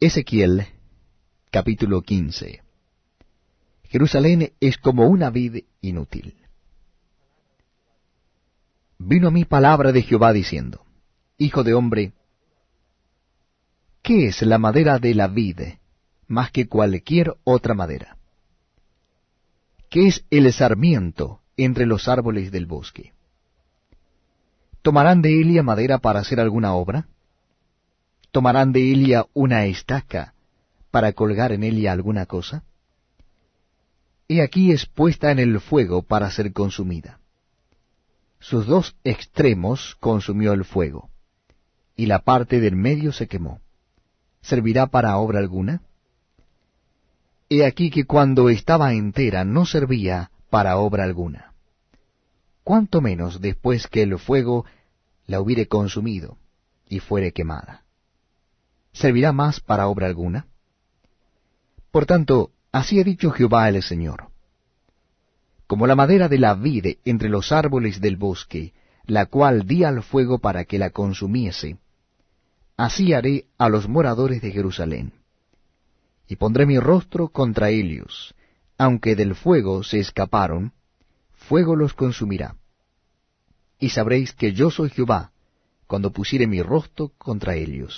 Ezequiel capítulo 15 Jerusalén es como una vid inútil. Vino a mí palabra de Jehová diciendo, Hijo de hombre, ¿qué es la madera de la vid más que cualquier otra madera? ¿Qué es el sarmiento entre los árboles del bosque? ¿Tomarán de Elia madera para hacer alguna obra? ¿Tomarán de Elia una estaca para colgar en ella alguna cosa? He aquí es puesta en el fuego para ser consumida. Sus dos extremos consumió el fuego, y la parte del medio se quemó. ¿Servirá para obra alguna? He aquí que cuando estaba entera no servía para obra alguna. Cuanto menos después que el fuego la hubiere consumido y fuere quemada. ¿Servirá más para obra alguna? Por tanto, así ha dicho Jehová el Señor. Como la madera de la vide entre los árboles del bosque, la cual di al fuego para que la consumiese, así haré a los moradores de Jerusalén. Y pondré mi rostro contra ellos, aunque del fuego se escaparon, fuego los consumirá. Y sabréis que yo soy Jehová, cuando pusiere mi rostro contra ellos.